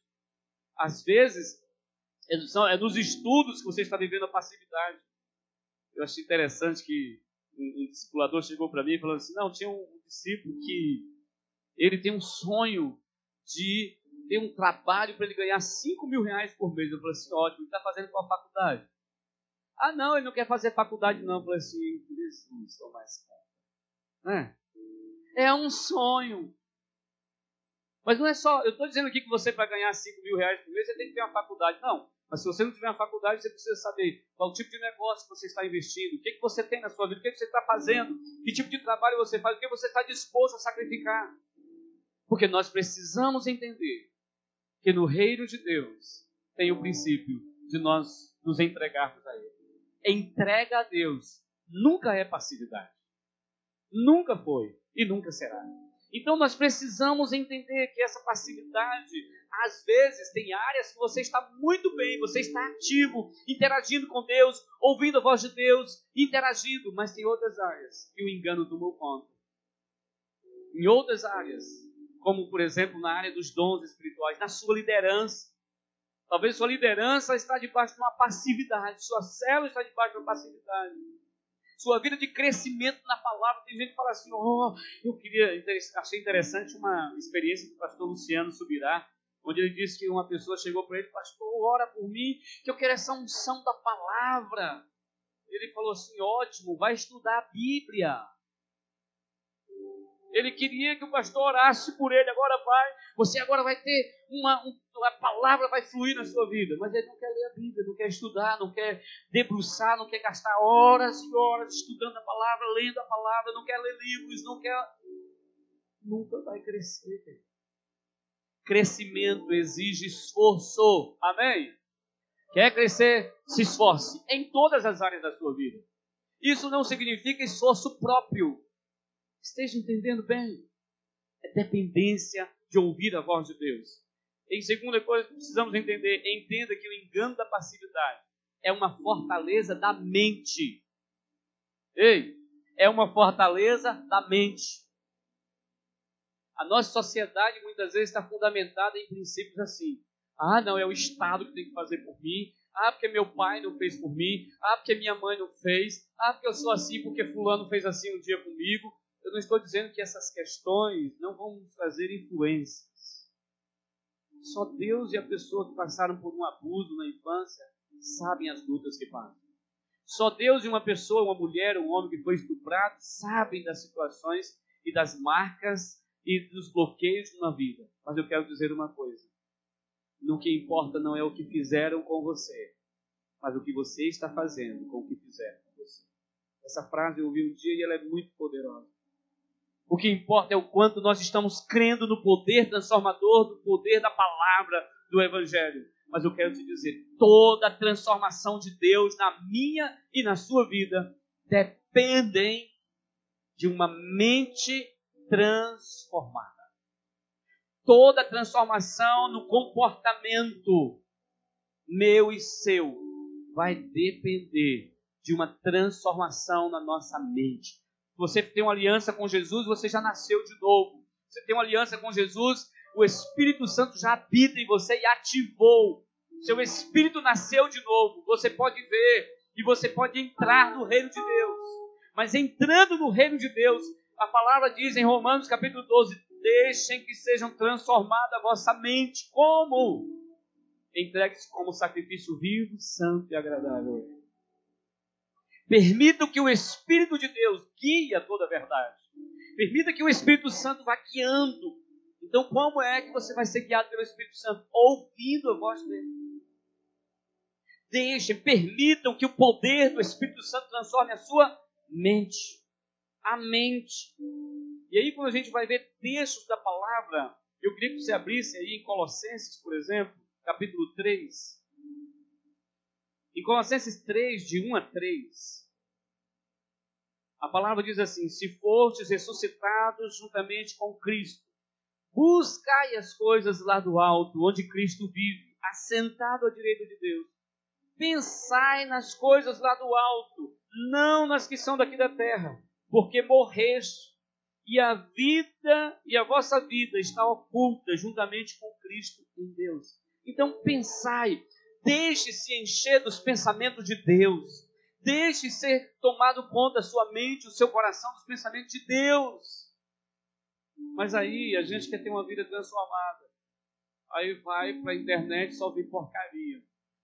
Às vezes é, é nos estudos que você está vivendo a passividade. Eu achei interessante que um, um discipulador chegou para mim falou assim: não, tinha um, um discípulo que ele tem um sonho de ter um trabalho para ele ganhar 5 mil reais por mês. Eu falei assim: ótimo, ele está fazendo qual faculdade? Ah, não, ele não quer fazer faculdade, não. Eu falei assim: Jesus, estou mais É. é um sonho. Mas não é só, eu estou dizendo aqui que você para ganhar 5 mil reais por mês, você tem que ter uma faculdade. Não. Mas se você não tiver uma faculdade, você precisa saber qual tipo de negócio você está investindo, o que, que você tem na sua vida, o que, que você está fazendo, que tipo de trabalho você faz, o que você está disposto a sacrificar. Porque nós precisamos entender que no reino de Deus tem o princípio de nós nos entregarmos a Ele. Entrega a Deus nunca é passividade. Nunca foi e nunca será. Então nós precisamos entender que essa passividade, às vezes, tem áreas que você está muito bem, você está ativo, interagindo com Deus, ouvindo a voz de Deus, interagindo, mas tem outras áreas que o engano tomou conta. Em outras áreas, como por exemplo na área dos dons espirituais, na sua liderança. Talvez sua liderança está debaixo de uma passividade, sua célula está debaixo de uma passividade sua vida de crescimento na palavra. Tem gente que fala assim: oh, eu queria, achei interessante uma experiência do pastor Luciano Subirá, onde ele disse que uma pessoa chegou para ele, pastor, ora por mim, que eu quero essa unção da palavra. Ele falou assim: ótimo, vai estudar a Bíblia. Ele queria que o pastor orasse por ele, agora vai, você agora vai ter uma, um, a palavra vai fluir na sua vida. Mas ele não quer ler a Bíblia, não quer estudar, não quer debruçar, não quer gastar horas e horas estudando a palavra, lendo a palavra, não quer ler livros, não quer. Nunca vai crescer. Crescimento exige esforço. Amém? Quer crescer? Se esforce em todas as áreas da sua vida. Isso não significa esforço próprio. Esteja entendendo bem. É dependência de ouvir a voz de Deus. Em segunda coisa, precisamos entender, entenda que o engano da passividade é uma fortaleza da mente. Ei, é uma fortaleza da mente. A nossa sociedade muitas vezes está fundamentada em princípios assim. Ah, não, é o Estado que tem que fazer por mim. Ah, porque meu pai não fez por mim. Ah, porque minha mãe não fez. Ah, porque eu sou assim porque fulano fez assim um dia comigo. Eu não estou dizendo que essas questões não vão nos trazer influências. Só Deus e a pessoa que passaram por um abuso na infância sabem as lutas que passam. Só Deus e uma pessoa, uma mulher, um homem que foi estuprado, sabem das situações e das marcas e dos bloqueios na vida. Mas eu quero dizer uma coisa: no que importa não é o que fizeram com você, mas o que você está fazendo com o que fizeram com você. Essa frase eu ouvi um dia e ela é muito poderosa. O que importa é o quanto nós estamos crendo no poder transformador, do poder da palavra do Evangelho. Mas eu quero te dizer: toda a transformação de Deus na minha e na sua vida dependem de uma mente transformada. Toda transformação no comportamento meu e seu vai depender de uma transformação na nossa mente você tem uma aliança com Jesus, você já nasceu de novo. você tem uma aliança com Jesus, o Espírito Santo já habita em você e ativou. Seu espírito nasceu de novo. Você pode ver e você pode entrar no reino de Deus. Mas entrando no reino de Deus, a palavra diz em Romanos capítulo 12: Deixem que sejam transformada a vossa mente. Como? Entregue-se como sacrifício vivo, santo e agradável. Permita que o Espírito de Deus guie a toda a verdade. Permita que o Espírito Santo vá guiando. Então, como é que você vai ser guiado pelo Espírito Santo? Ouvindo a voz dele. Deixem, permitam que o poder do Espírito Santo transforme a sua mente. A mente. E aí, quando a gente vai ver textos da palavra, eu queria que você abrisse aí em Colossenses, por exemplo, capítulo 3. Em Colossenses 3, de 1 a 3, a palavra diz assim: Se fostes ressuscitados juntamente com Cristo, buscai as coisas lá do alto, onde Cristo vive, assentado à direita de Deus. Pensai nas coisas lá do alto, não nas que são daqui da terra, porque morreste, e a vida e a vossa vida está oculta juntamente com Cristo em Deus. Então pensai, Deixe-se encher dos pensamentos de Deus. Deixe ser tomado conta a sua mente, o seu coração dos pensamentos de Deus. Mas aí a gente quer ter uma vida transformada. Aí vai para a internet só ver porcaria.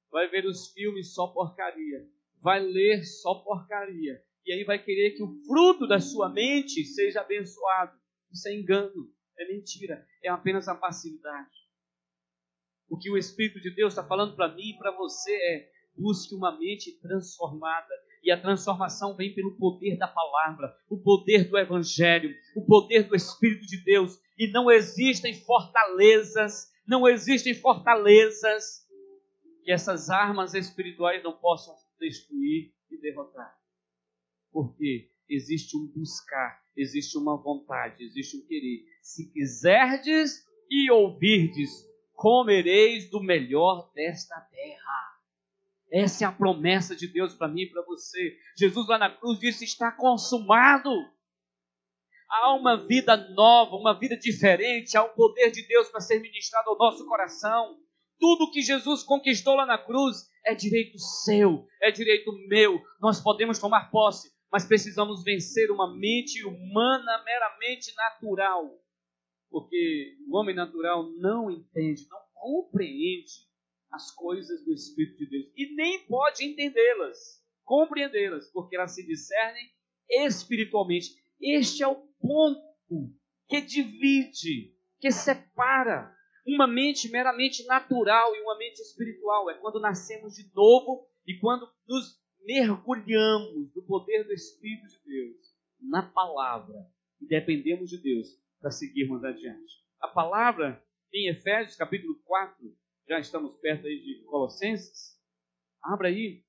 Vai ver os filmes só porcaria. Vai ler só porcaria. E aí vai querer que o fruto da sua mente seja abençoado. Isso é engano, é mentira, é apenas a passividade. O que o Espírito de Deus está falando para mim e para você é: busque uma mente transformada. E a transformação vem pelo poder da palavra, o poder do Evangelho, o poder do Espírito de Deus. E não existem fortalezas, não existem fortalezas que essas armas espirituais não possam destruir e derrotar. Porque existe um buscar, existe uma vontade, existe um querer. Se quiserdes e ouvirdes, comereis do melhor desta terra. Essa é a promessa de Deus para mim e para você. Jesus lá na cruz disse: está consumado. Há uma vida nova, uma vida diferente, há o poder de Deus para ser ministrado ao nosso coração. Tudo que Jesus conquistou lá na cruz é direito seu, é direito meu. Nós podemos tomar posse, mas precisamos vencer uma mente humana meramente natural porque o homem natural não entende, não compreende as coisas do Espírito de Deus e nem pode entendê-las, compreendê-las, porque elas se discernem espiritualmente. Este é o ponto que divide, que separa uma mente meramente natural e uma mente espiritual. É quando nascemos de novo e quando nos mergulhamos no poder do Espírito de Deus, na palavra, e dependemos de Deus para seguirmos adiante. A palavra em Efésios capítulo 4, já estamos perto aí de Colossenses, abra aí,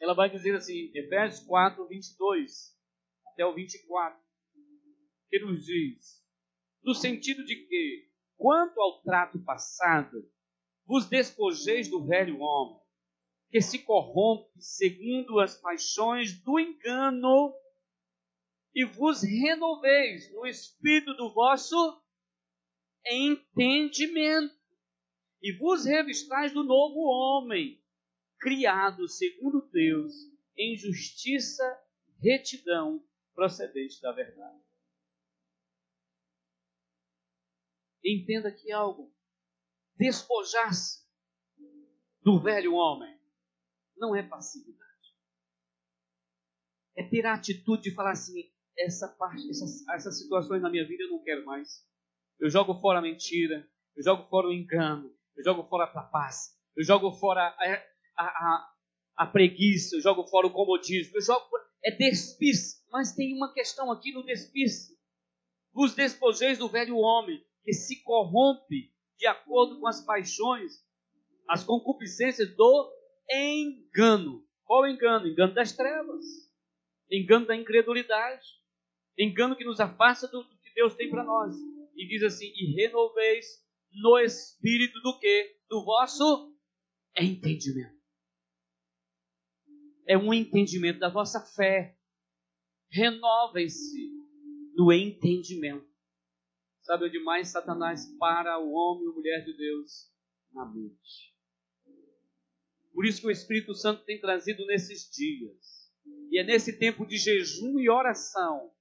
ela vai dizer assim, Efésios 4, 22 até o 24, que nos diz, no sentido de que, quanto ao trato passado, vos despojeis do velho homem, que se corrompe segundo as paixões do engano e vos renoveis no espírito do vosso entendimento, e vos revistais do novo homem, criado segundo Deus, em justiça, retidão, procedente da verdade. Entenda aqui algo. Despojar-se do velho homem não é passividade. É ter a atitude de falar assim: essa parte, essas, essas situações na minha vida eu não quero mais. Eu jogo fora a mentira, eu jogo fora o engano, eu jogo fora a trapaça, eu jogo fora a, a, a, a preguiça, eu jogo fora o comodismo, eu jogo fora, é despis. Mas tem uma questão aqui no despis. Vos despojeis do velho homem, que se corrompe de acordo com as paixões, as concupiscências do engano. Qual engano? Engano das trevas. Engano da incredulidade engano que nos afasta do, que Deus tem para nós. E diz assim: e renoveis no espírito do que? Do vosso entendimento. É um entendimento da vossa fé. Renovem-se no entendimento. Sabe onde mais Satanás para o homem ou mulher de Deus? Na mente. Por isso que o Espírito Santo tem trazido nesses dias. E é nesse tempo de jejum e oração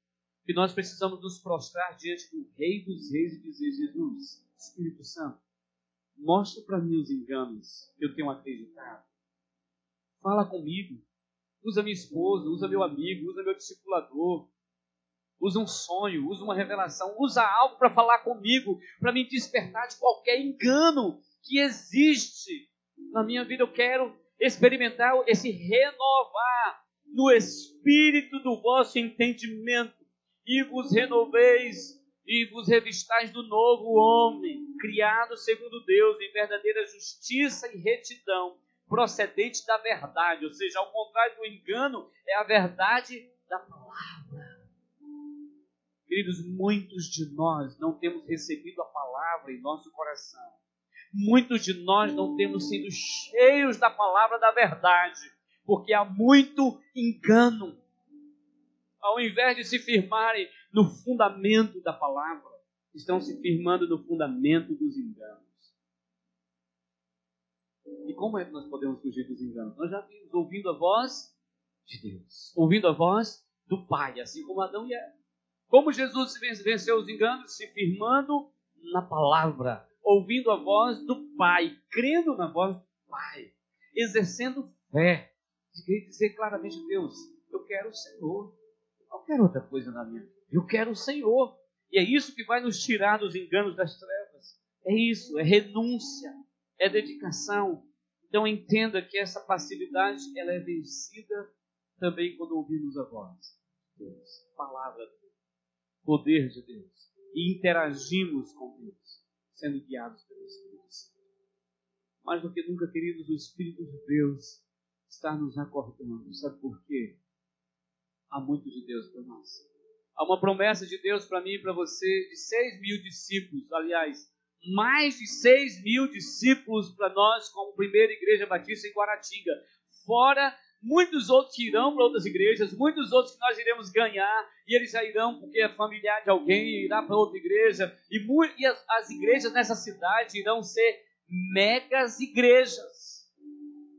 que nós precisamos nos prostrar diante do Rei dos Reis e dizer: Jesus, Espírito Santo, mostra para mim os enganos que eu tenho acreditado. Fala comigo. Usa minha esposa, usa meu amigo, usa meu discipulador. Usa um sonho, usa uma revelação, usa algo para falar comigo, para me despertar de qualquer engano que existe na minha vida. Eu quero experimentar esse renovar no espírito do vosso entendimento e vos renoveis e vos revistais do novo homem, criado segundo Deus em verdadeira justiça e retidão, procedente da verdade, ou seja, ao contrário do engano, é a verdade da palavra. Queridos, muitos de nós não temos recebido a palavra em nosso coração. Muitos de nós não temos sido cheios da palavra da verdade, porque há muito engano ao invés de se firmarem no fundamento da palavra, estão se firmando no fundamento dos enganos. E como é que nós podemos fugir dos enganos? Nós já vimos ouvindo a voz de Deus, ouvindo a voz do Pai, assim como Adão e Eva. Como Jesus venceu os enganos? Se firmando na palavra, ouvindo a voz do Pai, crendo na voz do Pai, exercendo fé, de dizer claramente: Deus, eu quero o Senhor não quero outra coisa na minha vida. Eu quero o Senhor. E é isso que vai nos tirar dos enganos das trevas. É isso, é renúncia, é dedicação. Então entenda que essa passividade ela é vencida também quando ouvimos a voz de Deus, palavra de Deus, poder de Deus e interagimos com Deus, sendo guiados pelo Espírito Santo. Mais do que nunca, queridos, o Espírito de Deus está nos acordando. Sabe por quê? há muito de Deus para nós. Há uma promessa de Deus para mim e para você de 6 mil discípulos. Aliás, mais de 6 mil discípulos para nós, como primeira igreja batista em Guaratinga. Fora muitos outros que irão para outras igrejas, muitos outros que nós iremos ganhar, e eles já irão porque é familiar de alguém, irá para outra igreja, e, e as, as igrejas nessa cidade irão ser megas igrejas.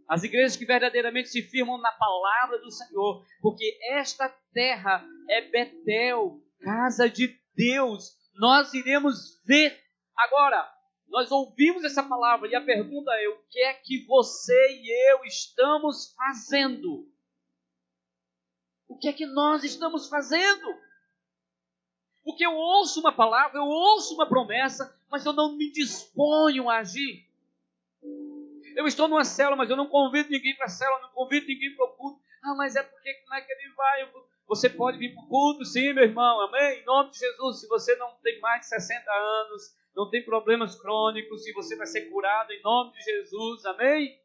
As igrejas que verdadeiramente se firmam na palavra do Senhor, porque esta terra é Betel, casa de Deus. Nós iremos ver. Agora, nós ouvimos essa palavra e a pergunta é: o que é que você e eu estamos fazendo? O que é que nós estamos fazendo? Porque eu ouço uma palavra, eu ouço uma promessa, mas eu não me disponho a agir. Eu estou numa célula, mas eu não convido ninguém para a célula, não convido ninguém para o culto. Ah, mas é porque como é que ele vai? Você pode vir para o culto, sim, meu irmão, amém? Em nome de Jesus, se você não tem mais de 60 anos, não tem problemas crônicos, se você vai ser curado em nome de Jesus, amém?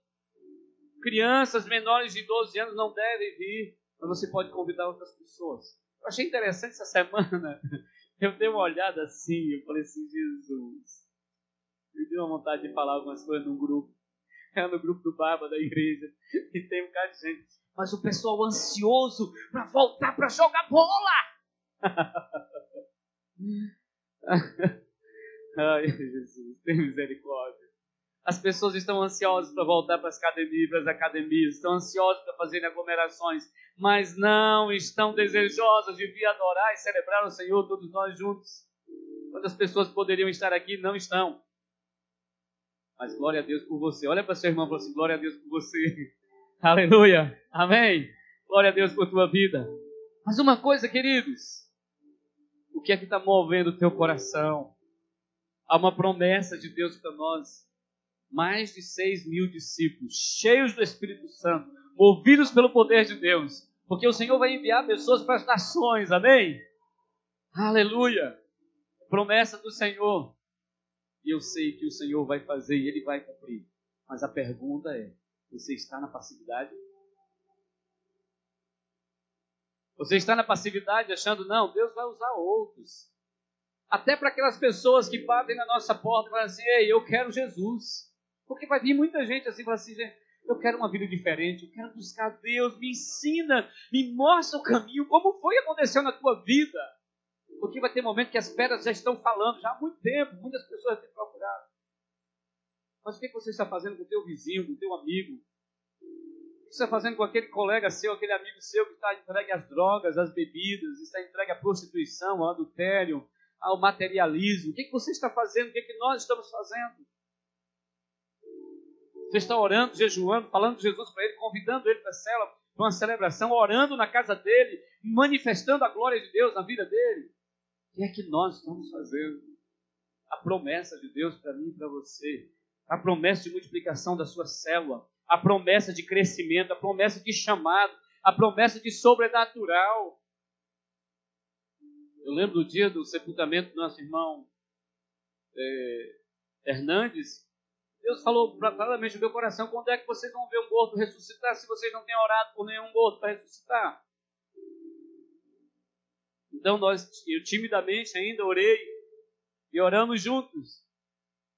Crianças menores de 12 anos não devem vir, mas você pode convidar outras pessoas. Eu achei interessante essa semana, eu dei uma olhada assim, eu falei assim, Jesus, me deu uma vontade de falar algumas coisas num grupo no grupo do Barba da igreja, e tem um bocado de gente. Mas o pessoal ansioso para voltar para jogar bola. Ai, Jesus, tem misericórdia. As pessoas estão ansiosas para voltar para as academias, para as academias, estão ansiosas para fazerem aglomerações, mas não estão desejosas de vir adorar e celebrar o Senhor todos nós juntos. Quantas pessoas poderiam estar aqui não estão? Mas glória a Deus por você. Olha para seu irmão e fala assim: glória a Deus por você. Aleluia. Amém. Glória a Deus por tua vida. Mas uma coisa, queridos. O que é que está movendo o teu coração? Há uma promessa de Deus para nós. Mais de seis mil discípulos, cheios do Espírito Santo, movidos pelo poder de Deus. Porque o Senhor vai enviar pessoas para as nações. Amém? Aleluia. Promessa do Senhor. E eu sei que o Senhor vai fazer e Ele vai cumprir. Mas a pergunta é: você está na passividade? Você está na passividade achando, não, Deus vai usar outros. Até para aquelas pessoas que batem na nossa porta e falam assim, ei, eu quero Jesus. Porque vai vir muita gente assim, fala assim, eu quero uma vida diferente, eu quero buscar Deus, me ensina, me mostra o caminho, como foi aconteceu na tua vida. Porque vai ter momento que as pedras já estão falando, já há muito tempo, muitas pessoas têm procurado. Mas o que você está fazendo com o teu vizinho, com o teu amigo? O que você está fazendo com aquele colega seu, aquele amigo seu que está entregue às drogas, às bebidas, está entregue à prostituição, ao adultério, ao materialismo? O que você está fazendo? O que nós estamos fazendo? Você está orando, jejuando, falando de Jesus para ele, convidando ele para a cela, para uma celebração, orando na casa dele, manifestando a glória de Deus na vida dele. O que é que nós estamos fazendo? A promessa de Deus para mim e para você, a promessa de multiplicação da sua célula, a promessa de crescimento, a promessa de chamado, a promessa de sobrenatural. Eu lembro do dia do sepultamento do nosso irmão é, Hernandes, Deus falou claramente no meu coração: quando é que vocês vão ver um morto ressuscitar se vocês não têm orado por nenhum morto para ressuscitar? Então nós, eu timidamente ainda orei e oramos juntos.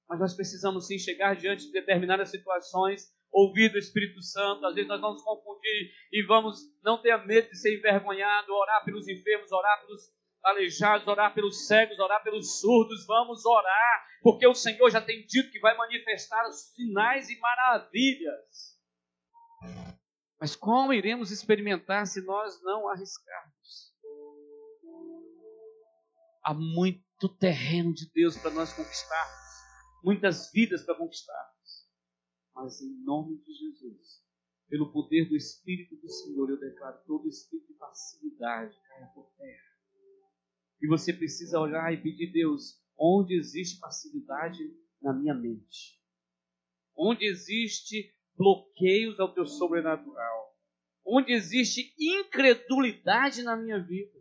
Mas nós precisamos sim chegar diante de determinadas situações, ouvir do Espírito Santo. Às vezes nós vamos confundir e vamos não ter medo de ser envergonhado, orar pelos enfermos, orar pelos aleijados, orar pelos cegos, orar pelos surdos, vamos orar, porque o Senhor já tem dito que vai manifestar os sinais e maravilhas. Mas como iremos experimentar se nós não arriscarmos? Há muito terreno de Deus para nós conquistarmos, muitas vidas para conquistarmos. Mas em nome de Jesus, pelo poder do Espírito do Senhor, eu declaro todo espírito de passividade caia por terra e você precisa olhar e pedir, Deus, onde existe passividade na minha mente? Onde existe bloqueios ao teu sobrenatural? Onde existe incredulidade na minha vida?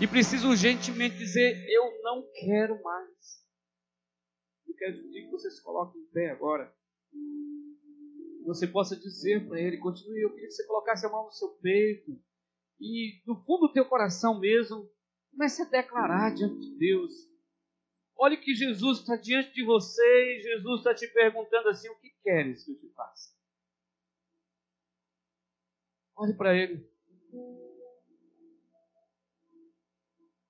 E preciso urgentemente dizer: Eu não quero mais. Eu quero pedir que você se coloque em pé agora. Você possa dizer para ele: Continue. Eu queria que você colocasse a mão no seu peito e do fundo do teu coração mesmo, comece a declarar diante de Deus. Olhe que Jesus está diante de você e Jesus está te perguntando assim: o que queres que eu te faça? Olhe para Ele.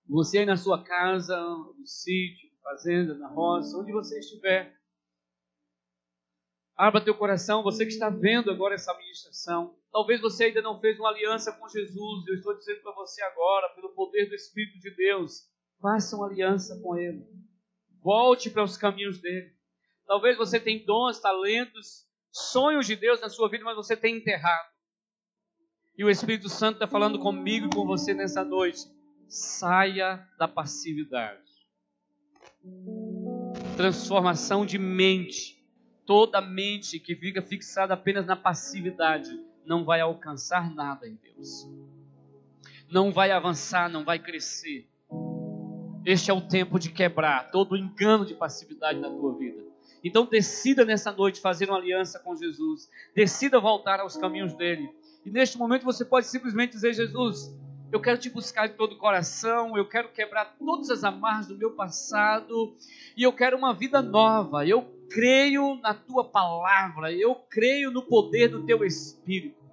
Você aí na sua casa, no sítio, fazenda, na roça, onde você estiver. Abra teu coração, você que está vendo agora essa ministração. Talvez você ainda não fez uma aliança com Jesus. Eu estou dizendo para você agora, pelo poder do Espírito de Deus, faça uma aliança com Ele. Volte para os caminhos dele. Talvez você tenha dons, talentos, sonhos de Deus na sua vida, mas você tem enterrado. E o Espírito Santo está falando comigo e com você nessa noite. Saia da passividade. Transformação de mente Toda mente que fica fixada apenas na passividade não vai alcançar nada em Deus. Não vai avançar, não vai crescer. Este é o tempo de quebrar todo o engano de passividade na tua vida. Então decida nessa noite fazer uma aliança com Jesus. Decida voltar aos caminhos dele. E neste momento você pode simplesmente dizer: Jesus, eu quero te buscar de todo o coração, eu quero quebrar todas as amarras do meu passado e eu quero uma vida nova. Eu creio na tua palavra, eu creio no poder do teu espírito.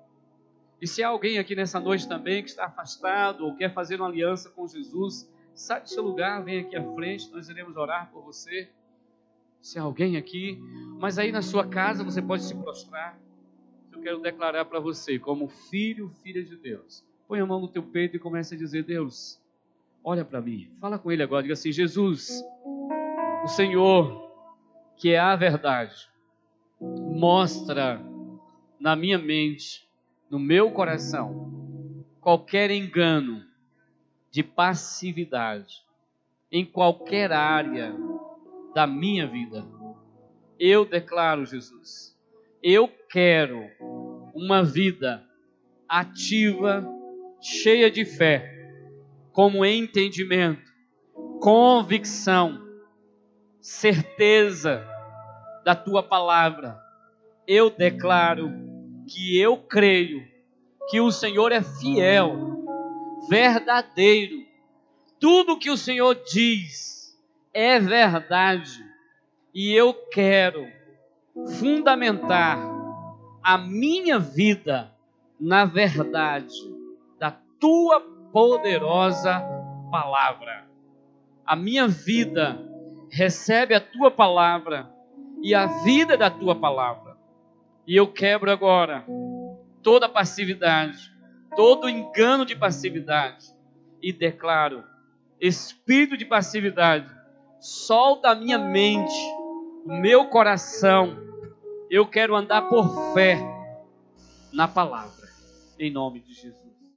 E se há alguém aqui nessa noite também que está afastado ou quer fazer uma aliança com Jesus, sai do seu lugar, vem aqui à frente, nós iremos orar por você. Se há alguém aqui, mas aí na sua casa você pode se prostrar. Eu quero declarar para você, como filho, filha de Deus Põe a mão no teu peito e comece a dizer: Deus, olha para mim. Fala com ele agora. Diga assim: Jesus, o Senhor, que é a verdade, mostra na minha mente, no meu coração, qualquer engano de passividade em qualquer área da minha vida. Eu declaro, Jesus, eu quero uma vida ativa cheia de fé, como entendimento, convicção, certeza da tua palavra. Eu declaro que eu creio que o Senhor é fiel, verdadeiro. Tudo que o Senhor diz é verdade. E eu quero fundamentar a minha vida na verdade tua poderosa palavra. A minha vida recebe a tua palavra e a vida da tua palavra. E eu quebro agora toda passividade, todo engano de passividade e declaro: espírito de passividade, solta a minha mente, o meu coração. Eu quero andar por fé na palavra, em nome de Jesus.